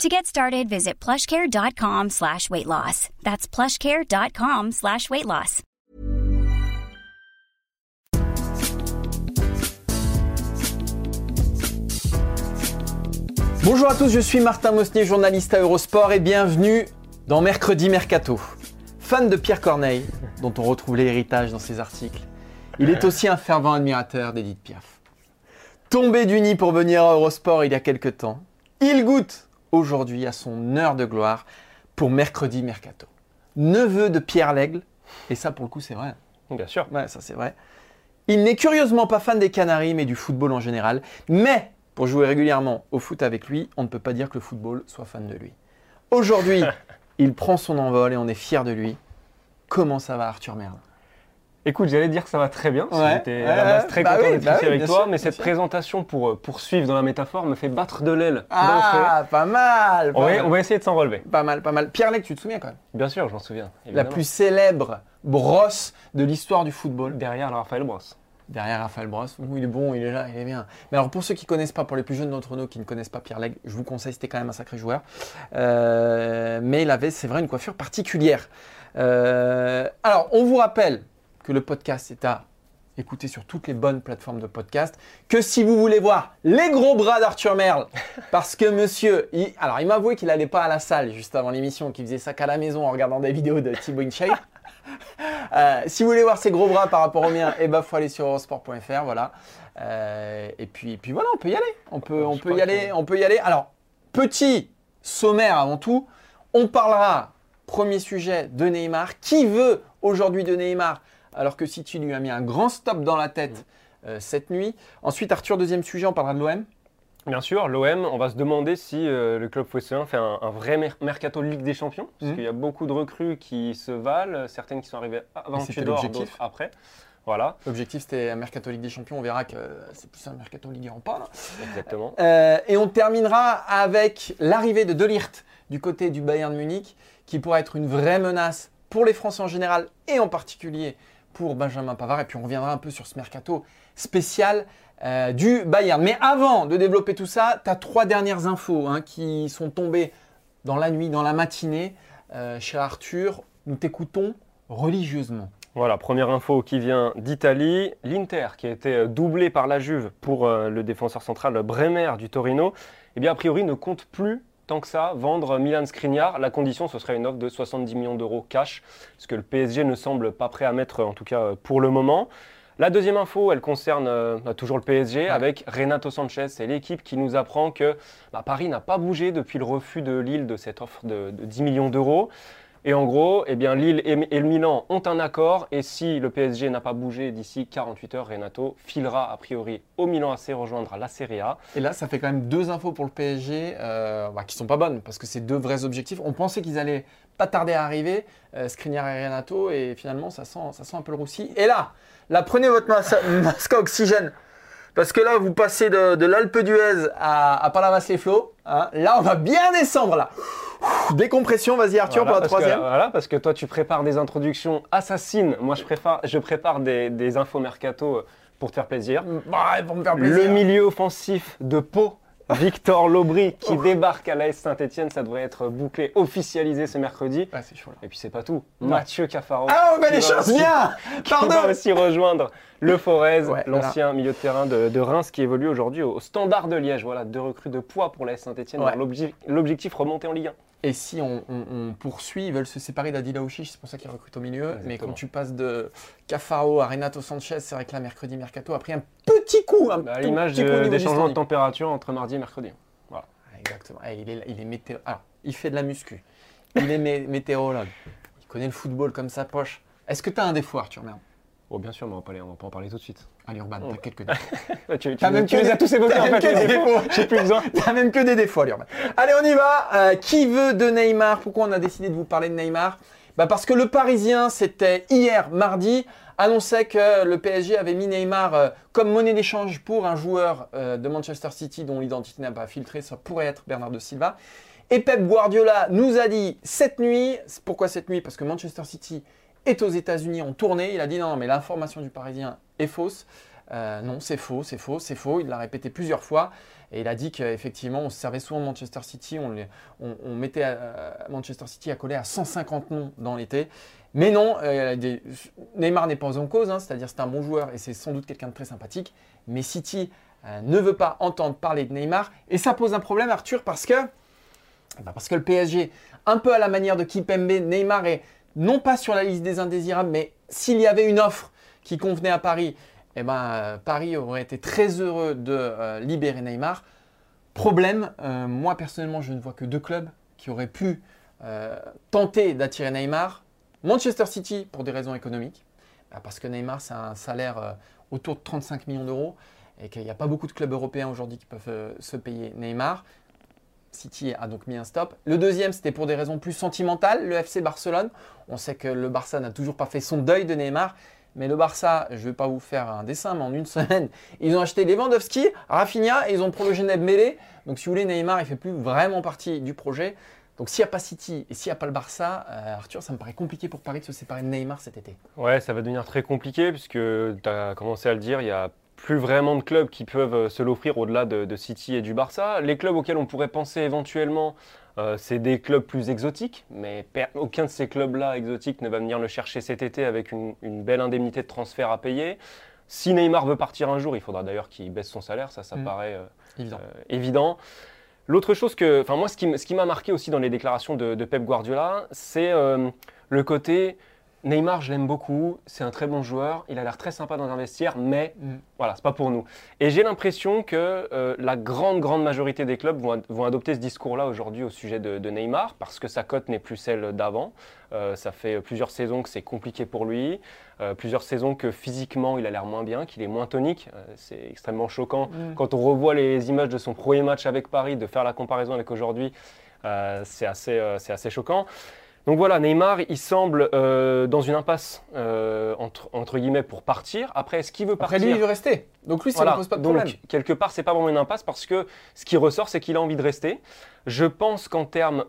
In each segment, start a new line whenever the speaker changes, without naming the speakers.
To get started, visit plushcare.com slash weight loss. That's plushcare.com slash weight loss.
Bonjour à tous, je suis Martin Mosnier, journaliste à Eurosport et bienvenue dans Mercredi Mercato. Fan de Pierre Corneille, dont on retrouve l'héritage dans ses articles, il est aussi un fervent admirateur d'Edith Piaf. Tombé du nid pour venir à Eurosport il y a quelques temps, il goûte aujourd'hui à son heure de gloire pour Mercredi Mercato. Neveu de Pierre Lègle, et ça pour le coup c'est vrai.
Bien sûr.
Ouais, ça c'est vrai. Il n'est curieusement pas fan des Canaries, mais du football en général. Mais pour jouer régulièrement au foot avec lui, on ne peut pas dire que le football soit fan de lui. Aujourd'hui, il prend son envol et on est fier de lui. Comment ça va, Arthur Merle
Écoute, j'allais dire que ça va très bien.
Ouais,
J'étais
ouais,
à la base
ouais,
très
bah
content
oui,
d'être
bah
ici
oui,
avec toi,
sûr,
mais cette
sûr.
présentation pour euh, poursuivre dans la métaphore me fait battre de l'aile.
Ah, pas mal, pas
on, va,
mal.
on va essayer de s'en relever.
Pas mal, pas mal. Pierre Lègle, tu te souviens quand même?
Bien sûr, je m'en souviens.
La plus célèbre brosse de l'histoire du football.
Derrière Raphaël Brosse.
Derrière Raphaël Brosse. Il est bon, il est là, il est bien. Mais alors pour ceux qui connaissent pas, pour les plus jeunes d'entre nous qui ne connaissent pas Pierre Lègle, je vous conseille, c'était quand même un sacré joueur. Euh, mais il avait, c'est vrai, une coiffure particulière. Euh, alors, on vous rappelle que le podcast est à écouter sur toutes les bonnes plateformes de podcast. Que si vous voulez voir les gros bras d'Arthur Merle, parce que monsieur, il- alors il m'a avoué qu'il n'allait pas à la salle juste avant l'émission, qu'il faisait ça qu'à la maison en regardant des vidéos de Thibaut InShape. Euh, si vous voulez voir ses gros bras par rapport aux miens, eh ben faut aller sur eurosport.fr, voilà. Euh, et puis, puis voilà, on peut y aller. On peut, on
Je
peut
crois
y aller,
que-
on peut y aller. Alors, petit sommaire avant tout. On parlera, premier sujet, de Neymar. Qui veut aujourd'hui de Neymar? Alors que City lui a mis un grand stop dans la tête euh, cette nuit. Ensuite, Arthur, deuxième sujet, on parlera de l'OM.
Bien sûr, l'OM, on va se demander si euh, le club phocéen fait un, un vrai mer- mercato Ligue des Champions, parce
Mhm.
qu'il y a beaucoup de recrues qui se valent, certaines qui sont arrivées avant Tudor, d'autres après. Voilà,
L'objectif, c'était un Mercato Ligue des Champions. On verra que euh, c'est plus un Mercato Ligue 1 pas. là.
exactement.
Euh, et on terminera avec l'arrivée de Delirte du côté du Bayern Munich, qui pourrait être une vraie menace pour les Français en général et en particulier pour Benjamin Pavard. Et puis on reviendra un peu sur ce mercato spécial euh, du Bayern. Mais avant de développer tout ça, tu as trois dernières infos hein, qui sont tombées dans la nuit, dans la matinée. Euh, cher Arthur, nous t'écoutons religieusement.
Voilà, première info qui vient d'Italie. L'Inter, qui a été euh, doublé par la Juve pour le défenseur central Bremer du Torino, eh bien, a priori, ne compte plus tant que ça vendre Milan Skriniar. La condition, ce serait une offre de 70 millions d'euros cash, ce que le PSG ne semble pas prêt à mettre, en tout cas euh, pour le moment. La deuxième info, elle concerne euh, bah, toujours le PSG avec Renato Sanchez. C'est l'équipe qui nous apprend que bah, Paris n'a pas bougé depuis le refus de Lille de cette offre de, de 10 millions d'euros. Et en gros, eh bien, Lille et, le Milan ont un accord. Et si le PSG n'a pas bougé d'ici 48 heures, Renato filera a priori au Milan AC rejoindre la Serie A.
Et là, ça fait quand même deux infos pour le PSG euh, bah, qui sont pas bonnes parce que c'est deux vrais objectifs. On pensait qu'ils allaient pas tarder à arriver, euh, et Renato, et finalement, ça sent, ça sent un peu le roussi. Et là, là, prenez votre mas- masque à oxygène parce que là, vous passez de, de l'Alpe d'Huez à, à Palavas-les-Flots. hein. Là, on va bien descendre là. Ouh, Décompression, vas-y Arthur
Voilà,
pour la
que-
troisième.
voilà, parce que toi, tu prépares des introductions assassines. Moi, je prépare, je prépare des, des infos mercato euh, pour te faire plaisir.
Bah, pour me faire plaisir.
Le milieu offensif de Pau, Victor Lobry, qui débarque à l'AS Saint-Etienne, ça devrait être bouclé, officialisé ce mercredi.
Ouais, c'est chaud là.
Et puis c'est pas tout. Mathieu Cafaro.
Ah, met
qui
les choses bien
qui va
Pardon
aussi rejoindre le Forez,
Ouais,
l'ancien milieu de terrain de, de Reims qui évolue aujourd'hui au Standard de Liège. Voilà, deux recrues de poids pour la Saint-Etienne.
Ouais.
L'objectif remonter en Ligue 1.
Et si on, on- on poursuit, ils veulent se séparer d'Adila Ouchiche, c'est pour ça qu'ils recrutent au milieu. Mais quand tu passes de Cafaro à Renato Sanchez, c'est vrai que là, mercredi Mercato a pris un petit coup. Un
Bah, à l'image de- des changements de température entre mardi et mercredi.
Ah, Exactement. Ah, il, est, il est météo... Alors, il fait de la muscu. Il est mé- météorologue. Il connaît le football comme sa poche. Est-ce que tu as un défaut, Arthur Merde
Oh, bien sûr, mais on va pas, les- on va pas en parler tout de suite.
Allez, Urban,
Oh.
t'as quelques défauts.
tu tu-
T'as même
tu
que
les
des-
as tous évoqués
t'as
en
même que
les
des
défauts. J'ai plus besoin.
T'as même que des défauts, allez, on y va. Euh, qui veut de Neymar? Pourquoi on a décidé de vous parler de Neymar? Bah Parce que le Parisien, c'était hier, mardi, annonçait que le PSG avait mis Neymar euh, comme monnaie d'échange pour un joueur euh, de Manchester City dont l'identité n'a pas filtré, ça pourrait être Bernardo Silva. Et Pep Guardiola nous a dit cette nuit, pourquoi cette nuit? Parce que Manchester City est aux États-Unis en tournée. Il a dit non, mais l'information du Parisien est fausse. Euh, non, c'est faux, c'est faux, c'est faux. Il l'a répété plusieurs fois. Et il a dit qu'effectivement, on se servait souvent Manchester City. On, mettait Manchester City à coller à 150 noms dans l'été. Mais non, euh, Neymar n'est pas en cause, hein, c'est-à-dire c'est un bon joueur et c'est sans doute quelqu'un de très sympathique. Mais City euh, ne veut pas entendre parler de Neymar. Et ça pose un problème, Arthur, parce que, bah, parce que le PSG, un peu à la manière de Kipembe, Neymar est non pas sur la liste des indésirables, mais s'il y avait une offre qui convenait à Paris, eh ben, euh, Paris aurait été très heureux de libérer Neymar. Problème, moi personnellement, je ne vois que deux clubs qui auraient pu tenter d'attirer Neymar. Manchester City pour des raisons économiques, bah, parce que Neymar, c'est un salaire euh, autour de 35 millions d'euros et qu'il n'y a pas beaucoup de clubs européens aujourd'hui qui peuvent euh, se payer Neymar. City a donc mis un stop. Le deuxième, c'était pour des raisons plus sentimentales, le FC Barcelone. On sait que le Barça n'a toujours pas fait son deuil de Neymar. Mais le Barça, je ne vais pas vous faire un dessin, mais en une semaine, ils ont acheté Lewandowski, Rafinha et ils ont prolongé Mele. Donc si vous voulez, Neymar, il ne fait plus vraiment partie du projet. Donc s'il n'y a pas City et s'il n'y a pas le Barça, euh, Arthur, ça me paraît compliqué pour Paris de se séparer de Neymar cet été.
Ouais, ça va devenir très compliqué puisque tu as commencé à le dire, il n'y a plus vraiment de clubs qui peuvent euh, se l'offrir au-delà de, City et du Barça. Les clubs auxquels on pourrait penser éventuellement, euh, c'est des clubs plus exotiques, mais aucun de ces clubs-là exotiques ne va venir le chercher cet été avec une, belle indemnité de transfert à payer. Si Neymar veut partir un jour, il faudra d'ailleurs qu'il baisse son salaire, ça, ça mm. paraît évident. L'autre chose que, enfin moi, ce qui, m'a marqué aussi dans les déclarations de, Pep Guardiola, c'est euh, le côté Neymar, je l'aime beaucoup, c'est un très bon joueur, il a l'air très sympa dans un vestiaire, mais mm. voilà, c'est pas pour nous. Et j'ai l'impression que euh, la grande, grande majorité des clubs vont, adopter ce discours-là aujourd'hui au sujet de, Neymar, parce que sa cote n'est plus celle d'avant. Euh, ça fait plusieurs saisons que c'est compliqué pour lui. Euh, plusieurs saisons que physiquement il a l'air moins bien, qu'il est moins tonique. C'est extrêmement choquant mm. quand on revoit les images de son premier match avec Paris, de faire la comparaison avec aujourd'hui. C'est assez, assez choquant. Donc voilà, Neymar, il semble dans une impasse entre, entre, guillemets pour partir. Après, est-ce qu'il veut partir
Après, lui, il veut rester. Donc lui, ça ne pose pas de problème. Donc,
quelque part, c'est pas vraiment une impasse parce que ce qui ressort, c'est qu'il a envie de rester. Je pense qu'en termes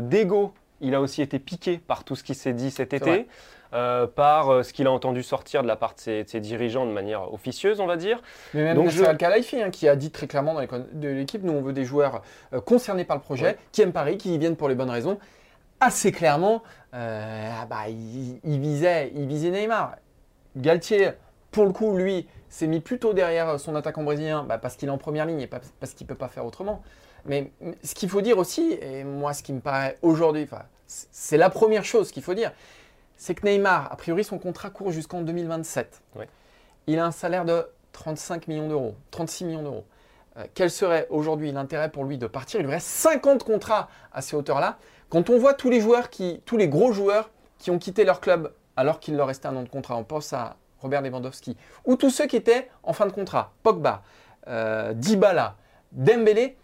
d'ego, il a aussi été piqué par tout ce qui s'est dit cet été. Euh, par euh, ce qu'il a entendu sortir de la part de ses, dirigeants de manière officieuse, on va dire.
Mais même Donc je... al hein, qui a dit très clairement dans l'équipe, nous on veut des joueurs euh, concernés par le projet, qui aiment Paris, qui y viennent pour les bonnes raisons. Assez clairement, ah bah, il, visait, il visait Neymar. Galtier, pour le coup, lui, s'est mis plutôt derrière son attaquant brésilien bah, parce qu'il est en première ligne et parce qu'il ne peut pas faire autrement. Mais ce qu'il faut dire aussi, et moi ce qui me paraît aujourd'hui, c'est la première chose qu'il faut dire, c'est que Neymar, a priori, son contrat court jusqu'en 2027. Il a un salaire de 35 millions d'euros, 36 millions d'euros. Euh, quel serait aujourd'hui l'intérêt pour lui de partir? Il lui reste 50 contrats à ces hauteurs-là. Quand on voit tous les joueurs qui, tous les gros joueurs qui ont quitté leur club alors qu'il leur restait un an de contrat, on pense à Robert Lewandowski, ou tous ceux qui étaient en fin de contrat, Pogba, euh, Dybala, Dembélé,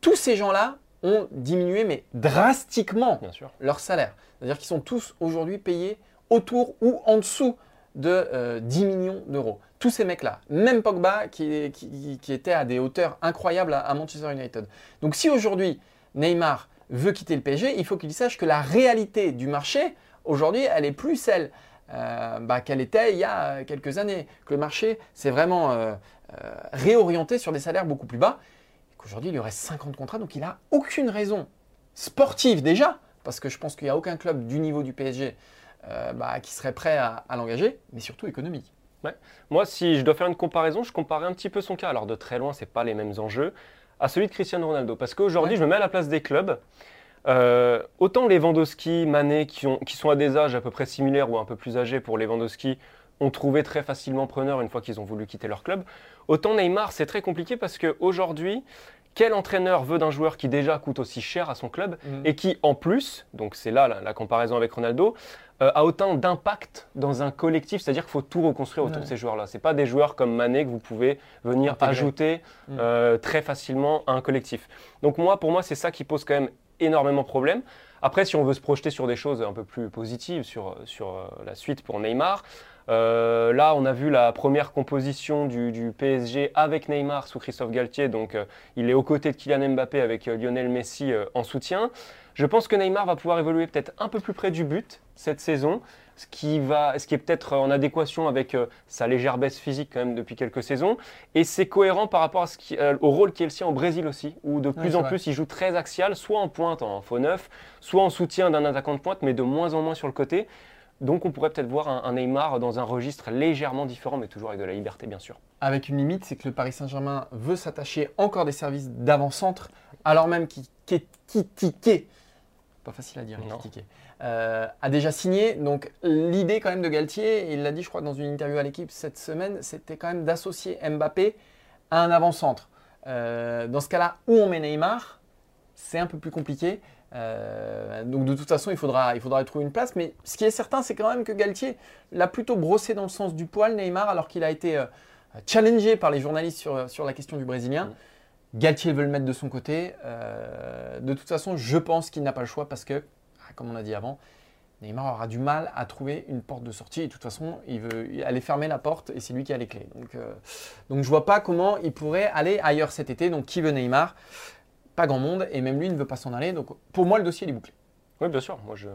tous ces gens-là ont diminué, mais drastiquement, leur salaire. C'est-à-dire qu'ils sont tous aujourd'hui payés autour ou en dessous de 10 euh, millions d'euros. Tous ces mecs-là, même Pogba qui, qui, était à des hauteurs incroyables à, Manchester United. Donc si aujourd'hui Neymar veut quitter le PSG, il faut qu'il sache que la réalité du marché, aujourd'hui, elle est plus celle euh, bah, qu'elle était il y a quelques années. Que le marché s'est vraiment euh, réorienté sur des salaires beaucoup plus bas. Aujourd'hui, il y aurait 50 contrats, donc il n'a aucune raison sportive déjà, parce que je pense qu'il n'y a aucun club du niveau du PSG euh, bah, qui serait prêt à, l'engager, mais surtout économique.
Moi, si je dois faire une comparaison, je comparais un petit peu son cas, alors de très loin, ce pas les mêmes enjeux, à celui de Cristiano Ronaldo. Parce qu'aujourd'hui, je me mets à la place des clubs. Euh, autant les Lewandowski, Mané, qui, ont, qui sont à des âges à peu près similaires ou un peu plus âgés pour les Lewandowski, ont trouvé très facilement preneur une fois qu'ils ont voulu quitter leur club. Autant Neymar, c'est très compliqué parce qu'aujourd'hui, quel entraîneur veut d'un joueur qui déjà coûte aussi cher à son club mhm. et qui, en plus, donc c'est là la, comparaison avec Ronaldo, euh, a autant d'impact dans un collectif, c'est-à-dire qu'il faut tout reconstruire autour de ces joueurs-là. Ce pas des joueurs comme Mané que vous pouvez venir ajouter mhm. euh, très facilement à un collectif. Donc moi, pour moi, c'est ça qui pose quand même énormément de problèmes. Après, si on veut se projeter sur des choses un peu plus positives, sur, sur la suite pour Neymar, là, on a vu la première composition du, PSG avec Neymar sous Christophe Galtier. Donc, il est aux côtés de Kylian Mbappé avec Lionel Messi en soutien. Je pense que Neymar va pouvoir évoluer peut-être un peu plus près du but cette saison ce qui, va, ce qui est peut-être en adéquation avec euh, sa légère baisse physique quand même depuis quelques saisons. Et c'est cohérent par rapport à ce qui, euh, au rôle qui est le sien au Brésil aussi, où de plus en plus il joue très axial, soit en pointe en faux neuf, soit en soutien d'un attaquant de pointe, mais de moins en moins sur le côté. Donc on pourrait peut-être voir un, Neymar dans un registre légèrement différent, mais toujours avec de la liberté bien sûr.
Avec une limite, c'est que le Paris Saint-Germain veut s'attacher encore des services d'avant-centre, alors même qu'il pas facile à dire, euh, a déjà signé. Donc l'idée quand même de Galtier, il l'a dit je crois dans une interview à l'équipe cette semaine, c'était quand même d'associer Mbappé à un avant-centre. Euh, dans ce cas-là, où on met Neymar, c'est un peu plus compliqué. Euh, donc de toute façon, il faudra, il faudra trouver une place. Mais ce qui est certain, c'est quand même que Galtier l'a plutôt brossé dans le sens du poil, Neymar, alors qu'il a été challengé par les journalistes sur, sur la question du Brésilien. Mm. Galtier veut le mettre de son côté. de toute façon, je pense qu'il n'a pas le choix parce que comme on a dit avant, Neymar aura du mal à trouver une porte de sortie. Et de toute façon, il veut aller fermer la porte et c'est lui qui a les clés. Donc, euh, donc je vois pas comment il pourrait aller ailleurs cet été. Donc qui veut Neymar? Pas grand monde et même lui ne veut pas s'en aller. Donc pour moi, le dossier est bouclé.
Oui, bien sûr. Moi, je,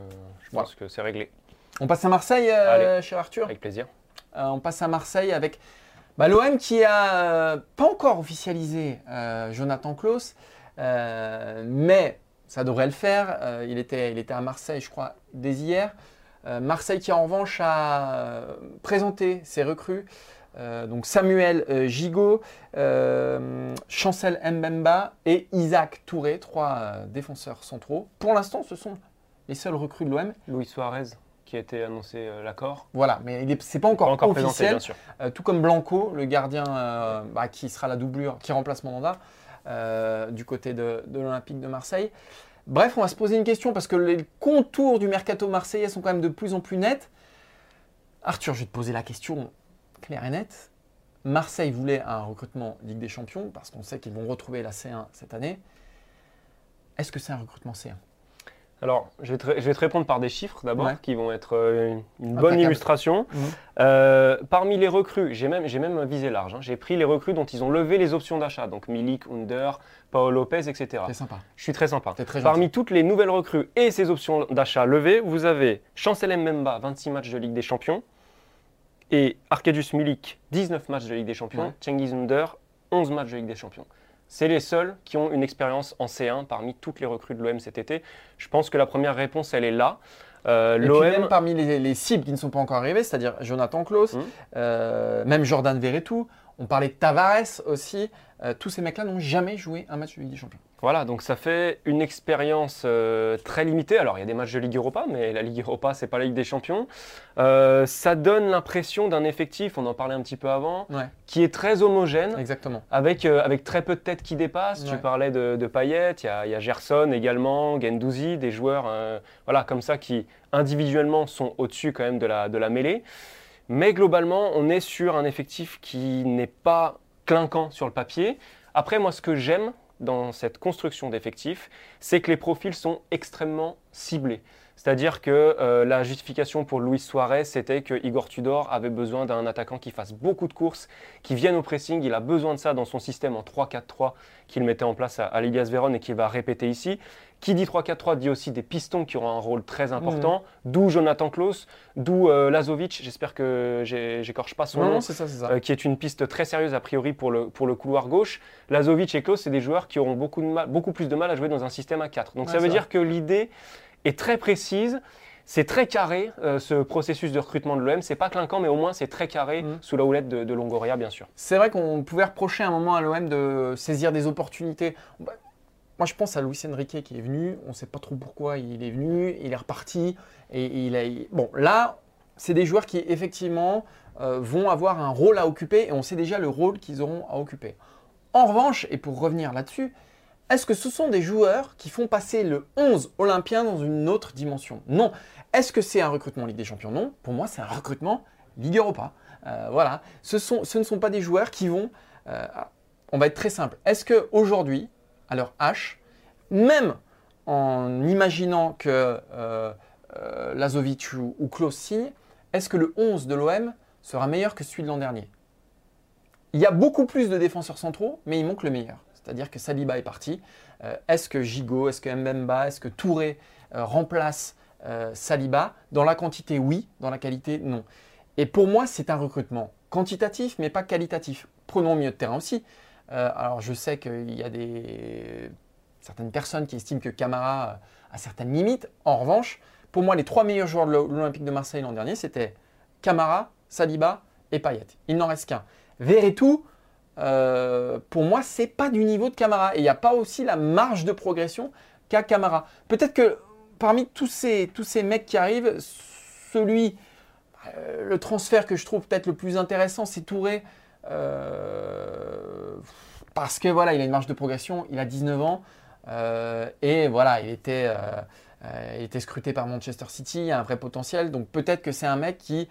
pense que c'est réglé.
On passe à Marseille, euh, cher Arthur
Avec plaisir.
Euh, on passe à Marseille avec bah, l'OM qui a pas encore officialisé Jonathan Klaus, mais ça devrait le faire. Euh, il, était, il était à Marseille, je crois, dès hier. Euh, Marseille qui en revanche a euh, présenté ses recrues. Donc Samuel Gigot, Chancel Mbemba et Isaac Touré, trois défenseurs centraux. Pour l'instant, ce sont les seuls recrues de l'OM.
Louis Suarez qui a été annoncé l'accord.
Voilà, mais ce n'est pas encore, encore officiel. Présenté, bien sûr. tout comme Blanco, le gardien bah, qui sera la doublure, qui remplace Mandanda. Euh, du côté de, l'Olympique de Marseille. Bref, on va se poser une question parce que les contours du mercato marseillais sont quand même de plus en plus nets. Arthur, je vais te poser la question claire et nette. Marseille voulait un recrutement Ligue des Champions parce qu'on sait qu'ils vont retrouver la C1 cette année. Est-ce que c'est un recrutement C1
alors, je vais, te, répondre par des chiffres d'abord, qui vont être euh, une, bonne illustration. Mhm. Euh, parmi les recrues, j'ai même, même visé large. Hein. J'ai pris les recrues dont ils ont levé les options d'achat, donc Milik, Under, Paolo Lopez, etc.
C'est sympa.
Je suis très sympa. parmi toutes les nouvelles recrues et ces options d'achat levées, vous avez Chancel Memba, 26 matchs de Ligue des Champions, et Arkadiusz Milik, 19 matchs de Ligue des Champions, Cengiz Under, 11 matchs de Ligue des Champions. C'est les seuls qui ont une expérience en C1 parmi toutes les recrues de l'OM cet été. Je pense que la première réponse, elle est là.
Euh, L'OM parmi les, cibles qui ne sont pas encore arrivées, c'est-à-dire Jonathan Klaus, hum. euh, même Jordan Verretou, on parlait de Tavares aussi. Euh, tous ces mecs-là n'ont jamais joué un match de Ligue des Champions.
Voilà, donc ça fait une expérience euh, très limitée. Alors il y a des matchs de Ligue Europa, mais la Ligue Europa, c'est pas la Ligue des Champions. Euh, ça donne l'impression d'un effectif, on en parlait un petit peu avant, qui est très homogène.
Exactement.
Avec, avec très peu de têtes qui dépassent. Tu parlais de, de Payet, il y, a, Gerson également, Gendouzi, des joueurs voilà, comme ça qui individuellement sont au-dessus quand même de la, de la mêlée. Mais globalement, on est sur un effectif qui n'est pas clinquant sur le papier. Après, moi, ce que j'aime dans cette construction d'effectifs, c'est que les profils sont extrêmement ciblés. C'est-à-dire que euh, la justification pour Luis Suarez, c'était que Igor Tudor avait besoin d'un attaquant qui fasse beaucoup de courses, qui vienne au pressing. Il a besoin de ça dans son système en 3-4-3 qu'il mettait en place à, à l'Ilias Véron et qu'il va répéter ici. Qui dit 3-4-3 dit aussi des pistons qui auront un rôle très important, mmh. d'où Jonathan Klaus, d'où euh, Lazovic, j'espère que j'écorche pas son nom,
euh,
qui est une piste très sérieuse a priori pour le, pour le couloir gauche. Lazovic et Klaus, c'est des joueurs qui auront beaucoup, de mal, beaucoup plus de mal à jouer dans un système à 4. Donc ça veut dire que l'idée est très précise. C'est très carré euh, ce processus de recrutement de l'OM. C'est pas clinquant, mais au moins c'est très carré mmh. sous la houlette de, Longoria, bien sûr.
C'est vrai qu'on pouvait reprocher à un moment à l'OM de saisir des opportunités. Moi, je pense à Luis Enrique qui est venu. On ne sait pas trop pourquoi il est venu. Il est reparti. Et il a... Bon, là, c'est des joueurs qui, effectivement, euh, vont avoir un rôle à occuper. Et on sait déjà le rôle qu'ils auront à occuper. En revanche, et pour revenir là-dessus, est-ce que ce sont des joueurs qui font passer le 11 olympien dans une autre dimension? Non. Est-ce que c'est un recrutement Ligue des Champions? Non. Pour moi, c'est un recrutement Ligue Europa. Euh, voilà. Ce, ne sont pas des joueurs qui vont. Euh, on va être très simple. Est-ce qu'aujourd'hui, à leur H, même en imaginant que euh, Lazovic ou, ou Klaus signent, est-ce que le 11 de l'OM sera meilleur que celui de l'an dernier? Il y a beaucoup plus de défenseurs centraux, mais il manque le meilleur. C'est-à-dire que Saliba est parti. Euh, est-ce que Gigot, est-ce que Mbemba, est-ce que Touré euh, remplace euh, Saliba? Dans la quantité, oui. Dans la qualité, non. Et pour moi, c'est un recrutement quantitatif, mais pas qualitatif. Prenons mieux de terrain aussi. alors, je sais qu'il y a certaines personnes qui estiment que Camara a certaines limites. En revanche, pour moi, les trois meilleurs joueurs de l'Olympique de Marseille l'an dernier, c'était Camara, Saliba et Payet. Il n'en reste qu'un. Verretou, euh, pour moi, c'est pas du niveau de Camara. Et il n'y a pas aussi la marge de progression qu'a Camara. Peut-être que parmi tous ces, tous ces mecs qui arrivent, celui, euh, le transfert que je trouve peut-être le plus intéressant, c'est Touré. Euh, parce que voilà, il a une marge de progression, il a 19 ans. et voilà, il était, il était scruté par Manchester City, il a un vrai potentiel. Donc peut-être que c'est un mec qui,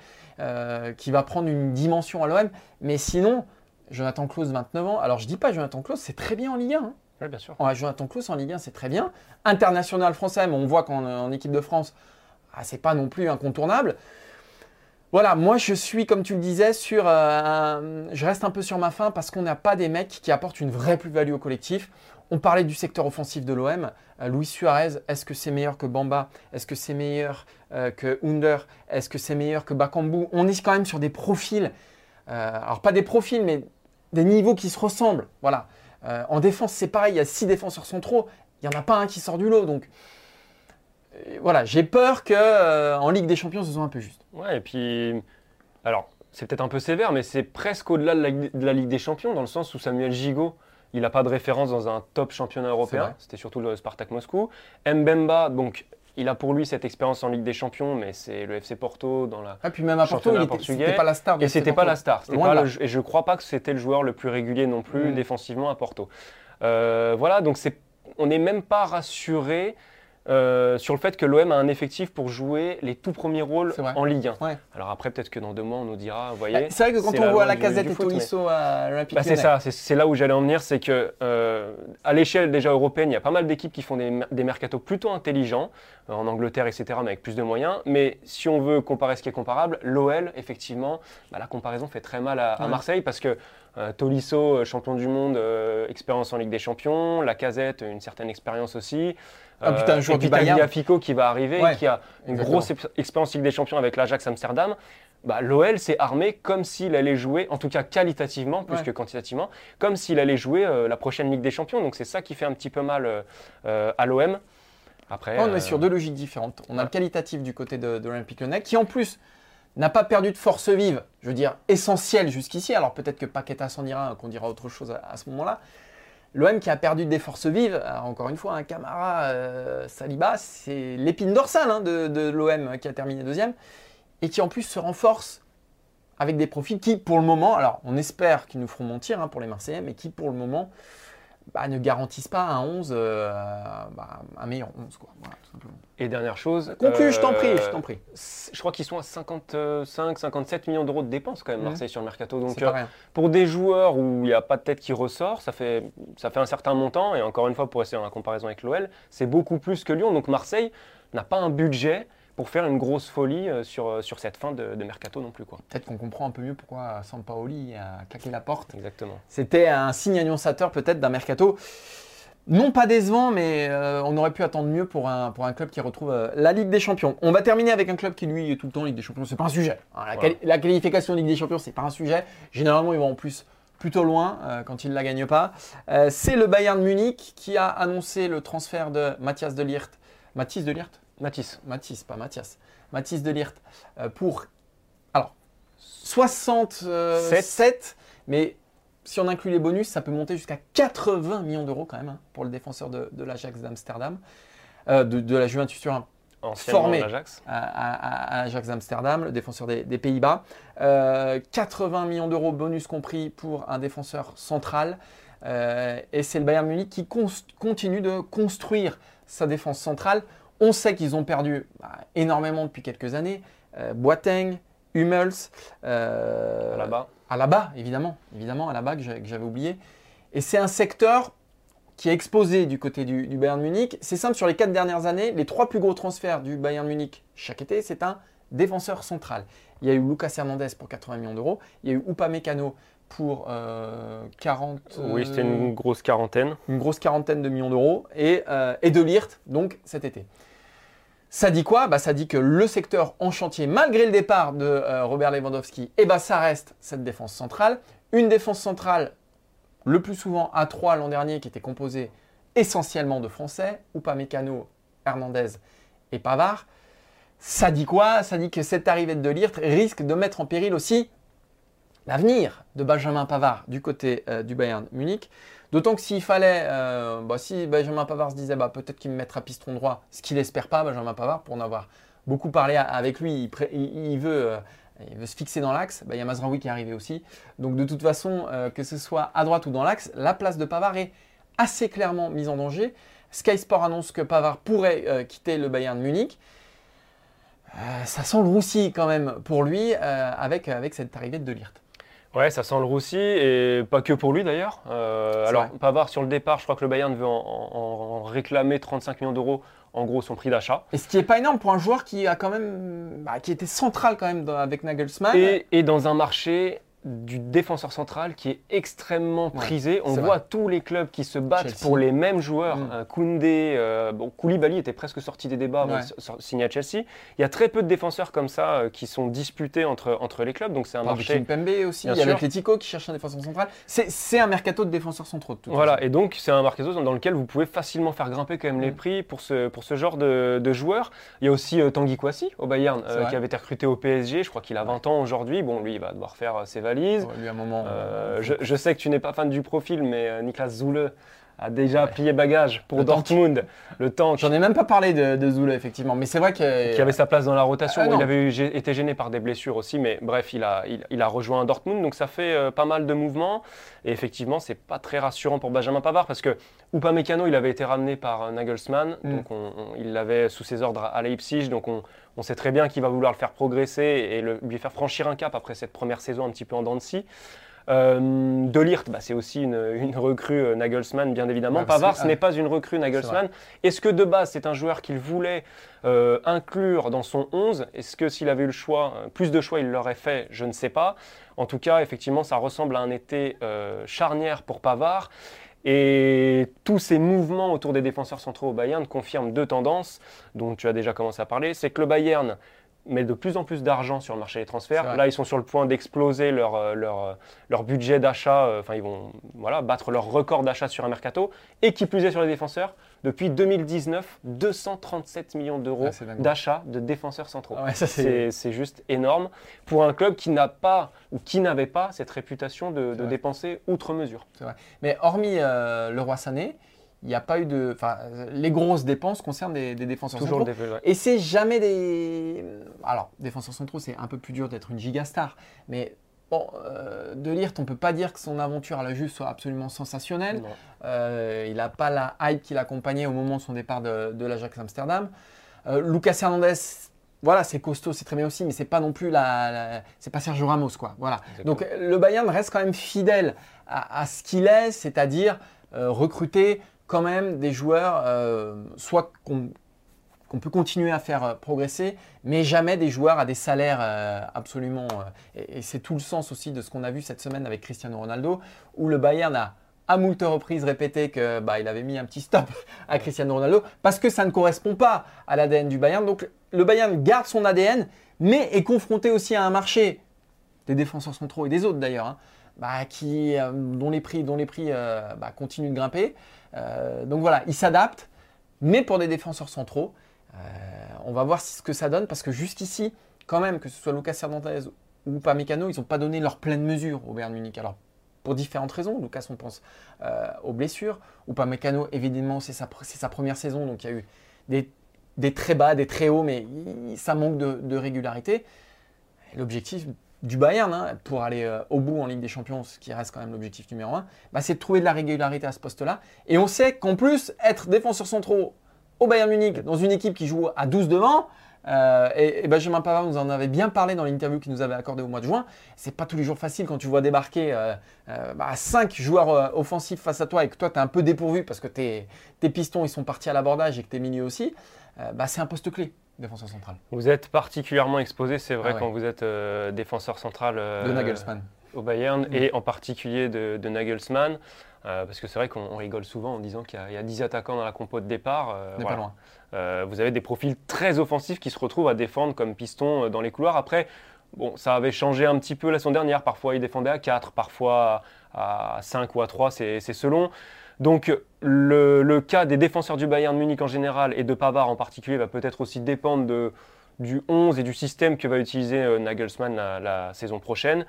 qui va prendre une dimension à l'OM. Mais sinon, Jonathan Klaus, 29 ans. Alors, je dis pas Jonathan Klaus, c'est très bien en Ligue 1. Hein.
Oui, bien sûr.
Jonathan Klaus en Ligue 1, c'est très bien. International français, mais on voit qu'en équipe de France, ah, c'est pas non plus incontournable. Voilà, moi je suis, comme tu le disais, sur, euh, je reste un peu sur ma faim parce qu'on n'a pas des mecs qui apportent une vraie plus-value au collectif. On parlait du secteur offensif de l'OM. Euh, Luis Suarez, est-ce que c'est meilleur que Bamba? Est-ce que c'est meilleur euh, que Under? Est-ce que c'est meilleur que Bakambu? On est quand même sur des profils, alors pas des profils, mais des niveaux qui se ressemblent. Voilà. Euh, en défense, c'est pareil, il y a six défenseurs centraux, il n'y en a pas un qui sort du lot. Donc euh, voilà, j'ai peur qu'en euh, Ligue des Champions, ce soit un peu juste.
Ouais, et puis, alors, c'est peut-être un peu sévère, mais c'est presque au-delà de, la Ligue des Champions, dans le sens où Samuel Gigot, il n'a pas de référence dans un top championnat européen. C'était surtout le Spartak Moscou. Mbemba, donc il a pour lui cette expérience en Ligue des Champions, mais c'est le FC Porto dans la.
Ah, puis même à Porto, c'était pas la star.
et c'était pas la star. Pas et je crois pas que c'était le joueur le plus régulier non plus mm. défensivement à Porto. Euh, voilà, donc on n'est même pas rassuré euh, sur le fait que l'OM a un effectif pour jouer les tout premiers rôles en Ligue 1. Alors après, peut-être que dans deux mois, on nous dira, vous voyez. Bah,
c'est vrai que quand on voit la casette et Tolisso à l'Olympique
bah, C'est ça, c'est là où j'allais en venir, c'est que euh, à l'échelle déjà européenne, il y a pas mal d'équipes qui font des, des mercatos plutôt intelligents, euh, en Angleterre, etc., mais avec plus de moyens. Mais si on veut comparer ce qui est comparable, l'OL, effectivement, bah, la comparaison fait très mal à, Marseille parce que Tolisso, champion du monde, expérience en Ligue des Champions, la casette, une certaine expérience aussi.
Ah putain, un joueur du Bayern.
Fico qui va arriver, qui a une grosse expérience Ligue des Champions avec l'Ajax Amsterdam. Bah, L'OL s'est armé comme s'il allait jouer, en tout cas qualitativement plus que quantitativement, comme s'il allait jouer euh, la prochaine Ligue des Champions. Donc c'est ça qui fait un petit peu mal euh, euh, à l'OM.
Après, on est sur deux logiques différentes. On a le qualitatif du côté de, de l'Olympique Lyonnais, qui en plus n'a pas perdu de force vive, je veux dire essentielle jusqu'ici. Alors peut-être que Paqueta s'en ira, qu'on dira autre chose à ce moment-là. L'OM qui a perdu des forces vives, encore une fois, un Camara, euh, Saliba, c'est l'épine dorsale hein, de, l'OM qui a terminé deuxième, et qui en plus se renforce avec des profils qui, pour le moment, alors on espère qu'ils nous feront mentir hein, pour les Marseillais, mais qui, pour le moment, bah, ne garantissent pas un 11, euh, bah, un meilleur 11. Quoi.
Et dernière chose.
Conclu, je t'en prie, je t'en prie.
Je crois qu'ils sont à 55, 57 millions d'euros de dépenses quand même, Marseille, sur le mercato. Donc, euh, pour des joueurs où il n'y a pas de tête qui ressort, ça fait, ça fait un certain montant. Et encore une fois, pour essayer la comparaison avec l'OL, c'est beaucoup plus que Lyon. Donc, Marseille n'a pas un budget pour faire une grosse folie euh, sur, euh, sur cette fin de, mercato non plus.
Peut-être qu'on comprend un peu mieux pourquoi Sampaoli a claqué la porte.
Exactement.
C'était un signe annonçateur peut-être d'un mercato. Non pas décevant, mais euh, on aurait pu attendre mieux pour un, pour un club qui retrouve la Ligue des Champions. On va terminer avec un club qui lui est tout le temps Ligue des Champions. C'est pas un sujet. Hein, la, qualification Ligue des Champions, c'est pas un sujet. Généralement, ils vont en plus plutôt loin quand ils ne la gagnent pas. c'est le Bayern Munich qui a annoncé le transfert de Mathias de Liert. Mathis de Liert
Mathis.
Mathis, pas Mathias. Mathis de Lirt euh, pour alors 67, mais si on inclut les bonus, ça peut monter jusqu'à 80 millions d'euros quand même hein, pour le défenseur de, l'Ajax d'Amsterdam, euh, de, la Juventus Turin formé à, l'Ajax d'Amsterdam, le défenseur des, Pays-Bas. 80 euh, millions d'euros bonus compris pour un défenseur central. et c'est le Bayern Munich qui continue de construire sa défense centrale on sait qu'ils ont perdu bah, énormément depuis quelques années. Euh, Boateng, Hummels.
Euh,
à la bas, évidemment. Évidemment, à la bas, que j'avais oublié. Et c'est un secteur, qui a explosé du côté du, du Bayern Munich. C'est simple, sur les quatre dernières années, les trois plus gros transferts du Bayern Munich chaque été, c'est un défenseur central. Il y a eu Lucas Hernandez pour 80 millions d'euros, il y a eu Upamecano pour euh, 40.
Oui, c'était
euh,
une grosse quarantaine.
une grosse quarantaine de millions d'euros, et, euh, et de Lirt, donc cet été. Ça dit quoi? Bah, Ça dit que le secteur en chantier, malgré le départ de euh, Robert Lewandowski, eh ben, ça reste cette défense centrale. Une défense centrale, le plus souvent à 3 l'an dernier, qui était composée essentiellement de Français, Upamecano, Hernandez et Pavard. Ça dit quoi? Ça dit que cette arrivée de Lirt risque de mettre en péril aussi l'avenir de Benjamin Pavard du côté euh, du Bayern Munich. D'autant que s'il fallait, euh, bah, si Benjamin Pavard se disait bah, peut-être qu'il me mettra piston droit, ce qu'il n'espère pas, Benjamin Pavard, pour en avoir beaucoup parlé avec lui, euh, il veut se fixer dans l'axe. Bah, Il y a Mazraoui qui est arrivé aussi. Donc de toute façon, euh, que ce soit à droite ou dans l'axe, la place de Pavard est assez clairement mise en danger. Sky Sport annonce que Pavard pourrait quitter le Bayern Munich. Euh, ça sent le roussi quand même pour lui avec, avec cette arrivée de Delirte.
Ouais, ça sent le roussi et pas que pour lui d'ailleurs. Euh, alors,
vrai.
Pavard sur le départ, je crois que le Bayern veut en, en- en réclamer 35 millions d'euros, en gros son prix d'achat.
Et ce qui n'est pas énorme pour un joueur qui a quand même, bah, qui était central quand même dans- avec Nagelsmann.
Et, et dans un marché du défenseur central qui est extrêmement
Ouais,
prisé. On voit tous les clubs qui se battent
Chelsea.
pour les mêmes joueurs.
Mm.
Euh, Koundé, euh, bon, Koulibaly était presque sorti des débats avant
Ouais.
de s- s- signer à Chelsea. Il y a très peu de défenseurs comme ça euh, qui sont disputés entre, entre les clubs, donc c'est un
de
marché.
Kimpembe aussi. Il y a l'Atletico qui cherche un défenseur central. C'est un mercato de défenseurs centraux. de
Voilà,
façon.
et donc c'est un mercato dans lequel vous pouvez facilement faire grimper quand même les
Mm.
prix pour ce, pour ce genre de, de joueurs. Il y a aussi euh, Tanguy Kouassi au Bayern, qui avait été recruté au PSG. Je crois qu'il a 20 ans aujourd'hui. Bon, lui, il va devoir faire ses valises.
Ouais, lui, à un moment.
Euh, je, je sais que tu n'es pas fan du profil, mais euh, Niklas Zoule a déjà
Ouais.
plié bagage pour
Le tank.
Dortmund. Le tank
J'en ai même pas parlé de, de Zoula, effectivement. Mais c'est vrai que.
qui avait sa place dans la rotation.
Ah,
il avait eu- été gêné par des blessures aussi, mais bref, il a, il, il a rejoint Dortmund, donc ça fait euh, pas mal de mouvements. Et effectivement, c'est pas très rassurant pour Benjamin Pavard parce que Upamecano, il avait été ramené par euh, Nagelsmann,
Mm.
donc on- on- il l'avait sous ses ordres à Leipzig, donc on, on sait très bien qu'il va vouloir le faire progresser et le- lui faire franchir un cap après cette première saison un petit peu en dents de scie. Euh, de bah, c'est aussi une, une recrue euh, Nagelsmann, bien évidemment.
Ouais, parce
Pavard, ce n'est pas une recrue Nagelsmann. Est-ce que de base, c'est un joueur qu'il voulait euh, inclure dans son 11 Est-ce que s'il avait eu le choix, euh, plus de choix, il l'aurait fait? Je ne sais pas. En tout cas, effectivement, ça ressemble à un été charnière pour Pavard. Et tous ces mouvements autour des défenseurs centraux au Bayern confirment deux tendances dont tu as déjà commencé à parler. C'est que le Bayern met de plus en plus d'argent sur le marché des transferts.
vrai.
Là, ils sont sur le point d'exploser leur, euh, leur, euh, leur budget d'achat. euh, Enfin, ils vont voilà, battre leur record d'achat sur un mercato. Et qui plus est sur les défenseurs, depuis 2019, 237 millions d'euros
Ah,
d'achat de défenseurs centraux.
Ah ouais, c'est.
Juste énorme pour un club qui n'a pas ou qui n'avait pas cette réputation de, de
vrai.
dépenser outre mesure.
Mais hormis euh, le Roi Sané, il n'y a pas eu de. Enfin, les grosses dépenses concernent des, des défenseurs
Toujours le
centraux. Et c'est jamais des. Alors, défenseurs centraux, c'est un peu plus dur d'être une gigastar. Mais bon, euh, De Ligt, on ne peut pas dire que son aventure à la Juve soit absolument sensationnelle. Euh, il n'a pas la hype qui l'accompagnait au moment de son départ de, de l'Ajax Amsterdam. Euh, Lucas Hernandez, voilà, c'est costaud, c'est très bien aussi, mais c'est pas non plus la, la- c'est pas Sergio Ramos, quoi. Voilà.
Exactement.
Donc le Bayern reste quand même fidèle à, à ce qu'il est, c'est-à-dire euh, recruter quand même des joueurs, euh, soit qu'on peut continuer à faire euh, progresser, mais jamais des joueurs à des salaires euh, absolument. et c'est tout le sens aussi de ce qu'on a vu cette semaine avec Cristiano Ronaldo, où le Bayern a à moult reprises répété que bah, avait mis un petit stop à Cristiano Ronaldo parce que ça ne correspond pas à l'ADN du Bayern. Donc le Bayern garde son ADN, mais est confronté aussi à un marché des défenseurs centraux et des autres d'ailleurs, hein, bah, euh, dont les prix, euh, bah, continuent de grimper. Euh, donc voilà, il s'adapte, mais pour des défenseurs centraux, on va voir ce que ça donne parce que jusqu'ici, quand même, que ce soit Lucas Hernandez ou Pamecano, ils n'ont pas donné leur pleine mesure au Bayern Munich. Alors, pour différentes raisons, Lucas, on pense aux blessures, ou Pamecano, évidemment, c'est sa, première saison, donc il y a eu des, très bas, des très hauts, mais ça manque de, régularité. L'objectif du Bayern, hein, pour aller euh, au bout en Ligue des Champions, ce qui reste quand même l'objectif numéro un, bah, c'est de trouver de la régularité à ce poste-là. Et on sait qu'en plus, être défenseur centraux au Bayern Munich, dans une équipe qui joue à 12 devant, Euh, et, Benjamin Pavard nous en avait bien parlé dans l'interview qu'il nous avait accordé au mois de juin. C'est pas tous les jours facile quand tu vois débarquer euh, euh, bah, joueurs offensifs face à toi et que toi tu es un peu dépourvu parce que tes, pistons ils sont partis à l'abordage et que tes milieux aussi. bah, c'est un poste clé, défenseur central.
Vous êtes particulièrement exposé, c'est vrai,
Ah ouais.
quand vous êtes euh, défenseur central euh,
De Nagelsmann.
au Bayern
Mm.
et en particulier de, de Nagelsmann. euh, parce que c'est vrai qu'on on rigole souvent en disant qu'il y, a- il y a 10 attaquants dans la compo de départ. voilà.
pas loin.
Vous avez des profils très offensifs qui se retrouvent à défendre comme piston dans les couloirs. Après, bon, ça avait changé un petit peu la saison dernière. Parfois, ils défendaient à 4, parfois à 5 ou à 3, c'est c'est selon. Donc, le, le cas des défenseurs du Bayern Munich en général et de Pavard en particulier va peut-être aussi dépendre de, du 11 et du système que va utiliser euh, Nagelsmann la, la saison prochaine.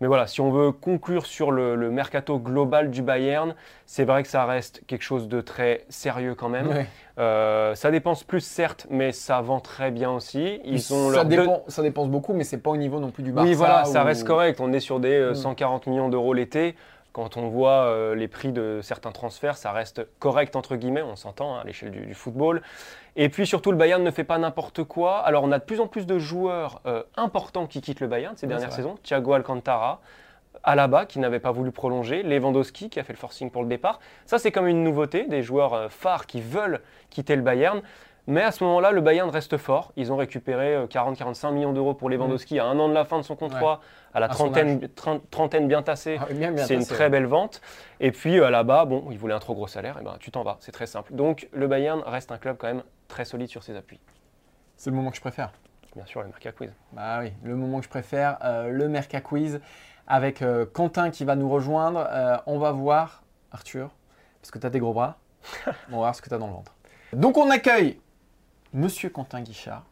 Mais voilà, si on veut conclure sur le, le mercato global du Bayern, c'est vrai que ça reste quelque chose de très sérieux quand même.
Ouais.
Euh, ça dépense plus certes, mais ça vend très bien aussi. Ils ont
ça,
deux-
dépend, ça dépense beaucoup, mais c'est pas au niveau non plus du Barça.
Oui, voilà, ça reste correct. On est sur des euh,
Mm.
140 millions d'euros l'été. Quand on voit euh, les prix de certains transferts, ça reste correct entre guillemets. On s'entend hein, à l'échelle du, du football. Et puis surtout, le Bayern ne fait pas n'importe quoi. Alors, on a de plus en plus de joueurs euh, importants qui quittent le Bayern ces dernières saisons. Thiago Alcantara. Alaba qui n'avait pas voulu prolonger, Lewandowski qui a fait le forcing pour le départ. Ça c'est comme une nouveauté, des joueurs euh, phares qui veulent quitter le Bayern. Mais à ce moment-là, le Bayern reste fort. Ils ont récupéré euh, 40-45 millions d'euros pour Lewandowski à un an de la fin de son contrat, à la
À
trentaine, tren- trentaine bien tassée.
Ah,
C'est une très belle vente. Et puis euh, là-bas, bon, ils voulaient un trop gros salaire, et ben tu t'en vas, c'est très simple. Donc le Bayern reste un club quand même très solide sur ses appuis.
C'est le moment que je préfère.
Bien sûr, le Merca Quiz.
Bah oui, le moment que je préfère, euh, le Merca Quiz avec euh, Quentin qui va nous rejoindre. Euh, on va voir, Arthur, parce que tu as des gros bras, on va voir ce que tu as dans le ventre. Donc on accueille Monsieur Quentin Guichard.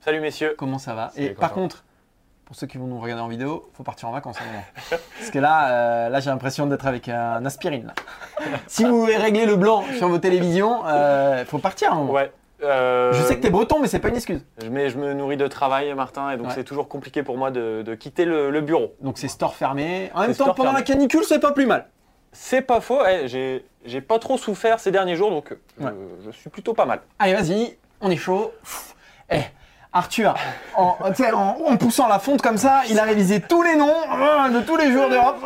Salut messieurs.
Comment ça va
Salut,
Et par contre, pour ceux qui vont nous regarder en vidéo, faut partir en vacances à un moment. Parce que là, euh, là j'ai l'impression d'être avec un aspirine. là. si vous voulez régler le blanc sur vos télévisions, il faut partir à un moment.
Ouais. euh,
Je sais que tu es breton, mais c'est pas une excuse.
je, mais je me nourris de travail, Martin, et donc
Ouais.
c'est toujours compliqué pour moi de, de quitter le, le bureau.
Donc c'est store fermé. En même temps, pendant
fermé.
la canicule, c'est pas plus mal.
C'est pas faux, ouais, j'ai pas trop souffert ces derniers jours, donc euh,
Ouais.
je, je suis plutôt pas mal.
Allez, vas-y, on est chaud. Pff, Eh, Arthur, en, poussant la fonte comme ça, il a révisé tous les noms euh, de tous les joueurs d'Europe.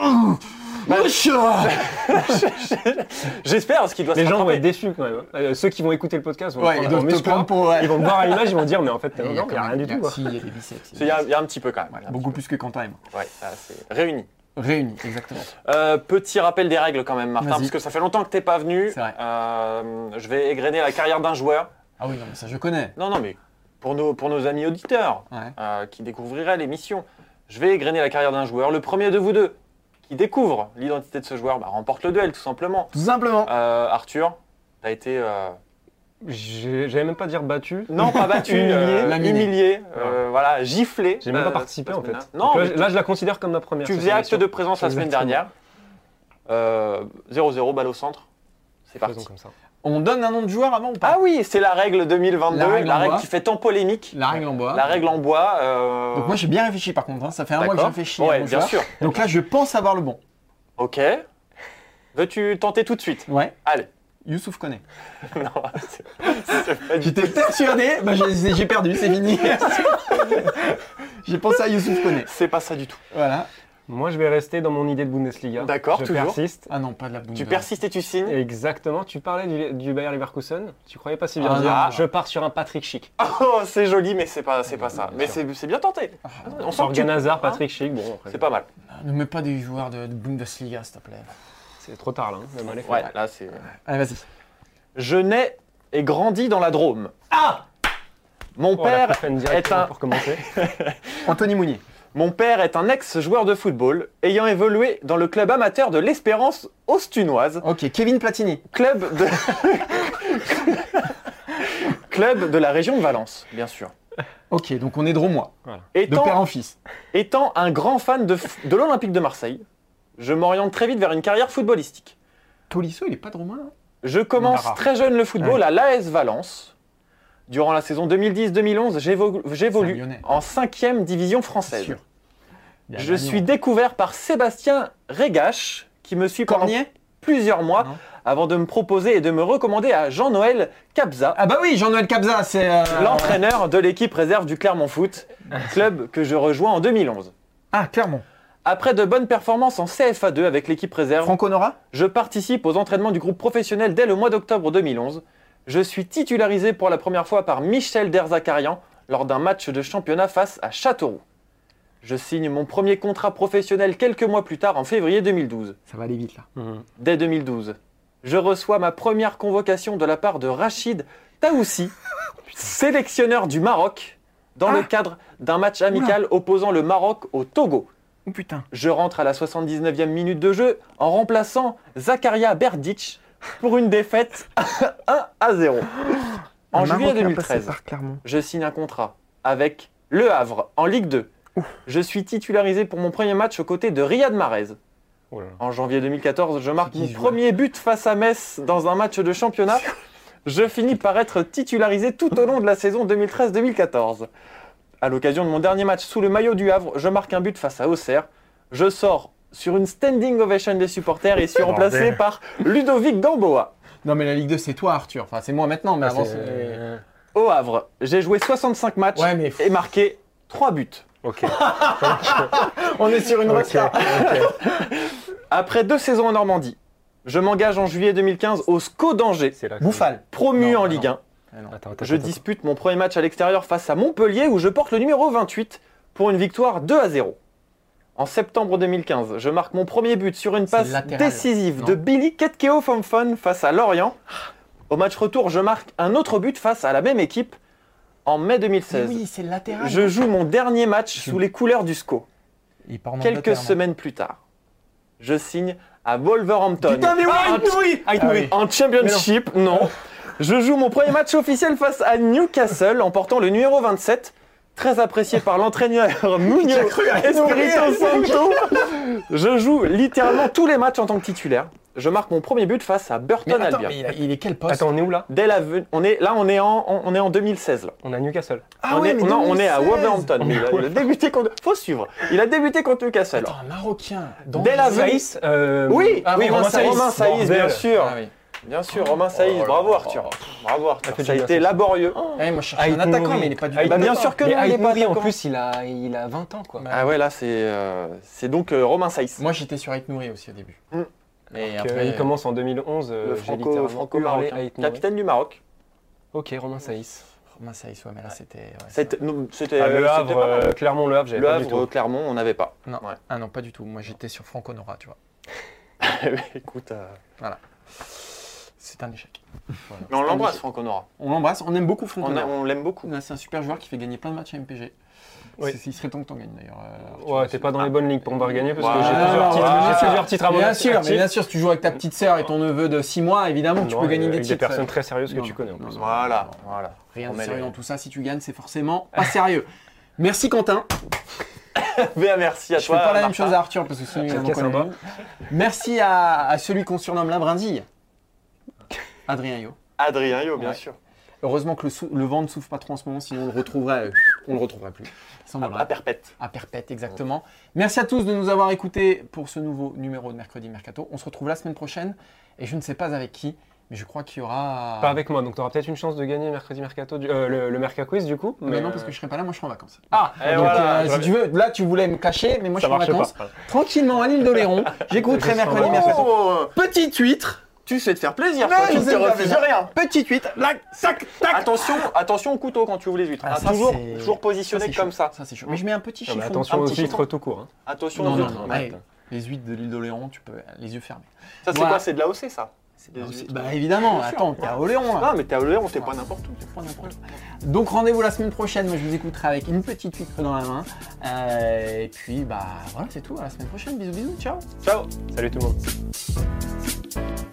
Wesh.
J'espère, parce qu'il doit
Les
se
gens vont être déçus quand même. hein. Euh, ceux qui vont écouter le podcast vont
Ouais,
prendre
ils prendre pour. ouais.
Ils vont voir à l'image, ils vont dire mais en fait
Il
non, n'y
quand
a
même-
rien du tout.
il y a des biceps.
Il y, a, il y a un petit peu quand même.
Voilà, beaucoup plus que.
Ouais, ça, c'est réuni.
Réunis, exactement.
Euh, petit rappel des règles quand même, Martin, parce que ça fait longtemps que t'es pas venu. Euh, je vais égrener la carrière d'un joueur.
Ah oui, non, mais ça je connais.
Non, non, mais pour nos, pour nos amis auditeurs
Ouais.
euh, qui découvriraient l'émission, je vais égrener la carrière d'un joueur. Le premier de vous deux qui découvre l'identité de ce joueur bah, remporte le duel, tout simplement.
Tout simplement.
Euh, Arthur, t'as été. euh,
J'allais même pas dire battu.
Non, pas battu,
Humilié.
euh, humilié, euh, voilà, giflé.
J'ai même pas participé en fait.
Non,
là,
mais
là, je la considère comme ma première.
tu faisais acte de présence la semaine dernière. Euh, 0-0, balle au centre. C'est parti.
comme ça.
On donne un nom de joueur avant ou pas
Ah oui, c'est la règle 2022,
La
la
règle
règle,
en bois.
qui fait tant polémique.
La règle en bois.
La règle en bois. euh,
Donc moi j'ai bien réfléchi par contre, hein. ça fait un mois que à
Ouais,
mon
bien
joueur.
sûr.
Donc là je pense avoir le bon.
Ok. Veux-tu tenter tout de suite?
Ouais.
Allez.
Youssouf connaît.
non, c'est-
J'étais persuadé, bah, j'ai j'ai perdu, c'est fini. j'ai pensé à Youssouf connaît.
C'est pas ça du tout.
Voilà.
Moi, je vais rester dans mon idée de Bundesliga.
D'accord,
je
toujours.
persiste.
Ah non, pas de la
Tu
Bundesliga.
persistes et tu signes.
Exactement. Tu parlais du, du Bayer Leverkusen. Tu croyais pas si bien
Ah,
dire.
non.
Je pars sur un Patrick Schick.
Oh, c'est joli, mais c'est pas, c'est pas ça. Mais c'est c'est bien tenté.
Ah,
On sent que tu- Hein
Patrick Schick. Bon, après,
C'est pas mal.
Ne mets pas des joueurs de, de Bundesliga, s'il te plaît.
c'est trop tard là. hein. Le mal est fait.
Ouais, là c'est.
Allez, vas-y.
Je nais et grandis dans la Drôme.
Ah
Mon
Oh,
père est un,
pour commencer.
Anthony Mounier.
Mon père est un ex-joueur de football ayant évolué dans le club amateur de l'Espérance Austunoise,
Ok, Kevin Platini.
club de club de la région de Valence, bien sûr.
Ok, donc on est dromois. De
Étant,
père en fils.
étant un grand fan de, l'Olympique de Marseille, je m'oriente très vite vers une carrière footballistique.
Tolisso, il est pas dromois hein?
Je commence très jeune le football à l'AS Valence. Durant la saison 2010-2011, j'évo- j'évolue en 5e division française.
sûr.
Je suis découvert par Sébastien Régache, qui me suit pendant
Cornier
plusieurs mois
Non.
avant de me proposer et de me recommander à Jean-Noël Capza,
Ah bah oui, Jean-Noël Cabza, c'est... euh,
l'entraîneur de l'équipe réserve du Clermont Foot, club que je rejoins en 2011.
Ah, Clermont.
Après de bonnes performances en CFA2 avec l'équipe réserve,
Franco Nora
je participe aux entraînements du groupe professionnel dès le mois d'octobre 2011. Je suis titularisé pour la première fois par Michel Derzakarian lors d'un match de championnat face à Châteauroux. Je signe mon premier contrat professionnel quelques mois plus tard en février 2012.
Ça va aller vite là.
Mhm.
Dès 2012, je reçois ma première convocation de la part de Rachid Taoussi, sélectionneur du Maroc, dans le
Ah.
cadre d'un match amical opposant le Maroc au Togo.
Oh putain.
Je rentre à la 79e minute de jeu en remplaçant Zakaria Berdic pour une défaite 1 à 0. En juillet
Marocain
2013,
passé par Clermont.
je signe un contrat avec Le Havre en Ligue 2. Je suis titularisé pour mon premier match aux côtés de Riyad Mahrez.
Oh là là.
En janvier 2014, je marque mon premier but face à Metz dans un match de championnat. Je finis par être titularisé tout au long de la saison 2013-2014. À l'occasion de mon dernier match sous le maillot du Havre, je marque un but face à Auxerre. Je sors sur une standing ovation des supporters et suis remplacé par Ludovic Gamboa.
Non mais la Ligue 2 c'est toi Arthur. Enfin c'est moi maintenant, mais
Ah,
avant
c'est-
c'est...
Au Havre, j'ai joué 65 matchs
Ouais mais...
et marqué 3 buts.
Ok.
On est sur une
Ok,
rockstar.
ok.
Après deux saisons en Normandie, je m'engage en juillet 2015 au SCO d'Angers,
C'est là que-
Bouffal.
promu
Non,
en
non.
Ligue 1.
Ah non.
Attends, attends,
Je
attends.
dispute mon premier match à l'extérieur face à Montpellier où je porte le numéro 28 pour une victoire 2 à 0. En septembre 2015, je marque mon premier but sur une passe
latéral,
décisive
non
de Billy Ketkeo Fomfon face à Lorient. Au match retour, je marque un autre but face à la même équipe en mai
Mais
2016.
oui, c'est le latéral.
Je joue mon dernier match sous les couleurs du SCO.
Il part en
Quelques
non
semaines plus tard, je signe à Wolverhampton.
Putain mais
Ah,
Ait
Ah oui.
En championship, non. Je joue mon premier match officiel face à Newcastle en portant le numéro 27, très apprécié par l'entraîneur Nuno Espirito Santo. Je joue littéralement tous les matchs en tant que titulaire. Je marque mon premier but face à
Mais
Burton
attends,
Albion.
mais il, est quel poste
Attends, on est où là
Dès la on est là, on est en, on est en 2016 là.
On est à Newcastle.
Ah
on
ouais,
est,
mais
non, on est à
2016.
Wolverhampton. Il a,
à
il a débuté contre. Faut suivre. Il a débuté contre Newcastle.
Attends, un Marocain.
Dès la
Saïs euh,
Oui,
Ah,
oui,
Romain
Romain
Saïs.
Bien sûr.
Ah oui.
Bien sûr, Romain Saïs,
Oh
bravo. Arthur. Bravo Arthur. Ça a été laborieux.
Eh, moi je cherche
Ait
un attaquant,
Nouri.
mais il est pas du tout.
Bah, bien sûr que
Mais
non, il est pas
en plus, il a, il a 20 ans, quoi.
Bah,
Ah ouais, là, c'est euh, c'est donc euh, Romain Saïs.
Moi j'étais sur Ait Nouri aussi au début.
Mm.
Euh,
après,
il commence en 2011. euh,
le franco, franco marocain. Capitaine du Maroc.
Ok, Romain Saïs.
Romain Saïs, ouais, mais là c'était. ouais,
C'était
Ah, le Havre, Clermont, le Havre, j'avais
Le
pas
Havre. Clermont, on n'avait pas.
Non. Ah non, pas du tout. Moi j'étais sur Franco Nora, tu vois.
Écoute, euh,
C'est un échec. Voilà.
mais on
C'est
l'embrasse,
échec.
Franco Nora.
On l'embrasse, on aime beaucoup Franco
On, a- on l'aime beaucoup.
C'est un super joueur qui fait gagner plein de matchs à MPG.
Oui.
C'est- Il serait temps que t'en gagnes d'ailleurs. euh.
Ouais, t'es pas dans les bonnes ligues pour me voir gagner parce que j'ai
Ah,
plusieurs titres. J'ai plusieurs titres à mon
Bien
actif.
sûr, mais bien sûr, si tu joues avec ta petite sœur et ton neveu de 6 mois, évidemment, tu
Non,
peux gagner
avec
des
des
titres.
personnes très sérieuses que
Non,
tu connais en
non,
plus.
non.
Voilà, voilà.
Rien
On
de
met
sérieux
les-
dans tout ça. Si tu gagnes, c'est forcément pas sérieux. Merci Quentin.
Bien, merci à
Je
toi.
fais pas la même
Martin.
chose à Arthur parce que sinon il en
Quel
connaît
sympa.
une. Merci à, à celui qu'on surnomme la brindille. Adrien Yo.
Adrien Yo, bien
Ouais.
sûr.
Heureusement que le, sou- le vent ne souffle pas trop en ce moment, sinon on le retrouverait, euh, on le retrouverait plus.
À, à perpète.
à perpète, exactement. Merci à tous de nous avoir écoutés pour ce nouveau numéro de Mercredi Mercato. On se retrouve la semaine prochaine et je ne sais pas avec qui, mais je crois qu'il y aura.
Pas avec moi, donc t'auras peut-être une chance de gagner mercredi mercato, du- euh, le, le Merca Quiz du coup.
Mais non, parce que je serai pas là, moi je serai en vacances. Ah,
Et
donc,
voilà,
euh, si tu veux, là tu voulais me cacher, mais moi je suis en vacances.
pas.
Tranquillement à l'île d'Oléron, j'écouterai Mercredi Mercato.
Oh,
Petite huître,
tu sais te faire plaisir,
Non,
toi,
je
tu ne te refuses rien.
petite huître, là, tac, tac.
Attention, attention au couteau quand tu ouvres les huîtres.
Ah,
hein.
ça,
toujours, toujours positionné comme
chaud.
ça.
Ça c'est chaud. Mais je mets un petit
Non,
chiffon.
attention aux huîtres tout court. hein.
Attention aux huîtres.
Les huîtres de l'île d'Oléron, tu peux les yeux fermés.
Ça, c'est quoi? C'est de la OC, ça?
Bah, bah évidemment,
Bien
attends, t'es à Oléron là.
Non, mais t'es à Oléron, t'es pas n'importe où.
Pas n'importe où. Donc rendez-vous la semaine prochaine, moi je vous écouterai avec une petite huître dans la main. Euh, et puis bah voilà, c'est tout, à la semaine prochaine, bisous bisous, ciao
Ciao
Salut tout le monde.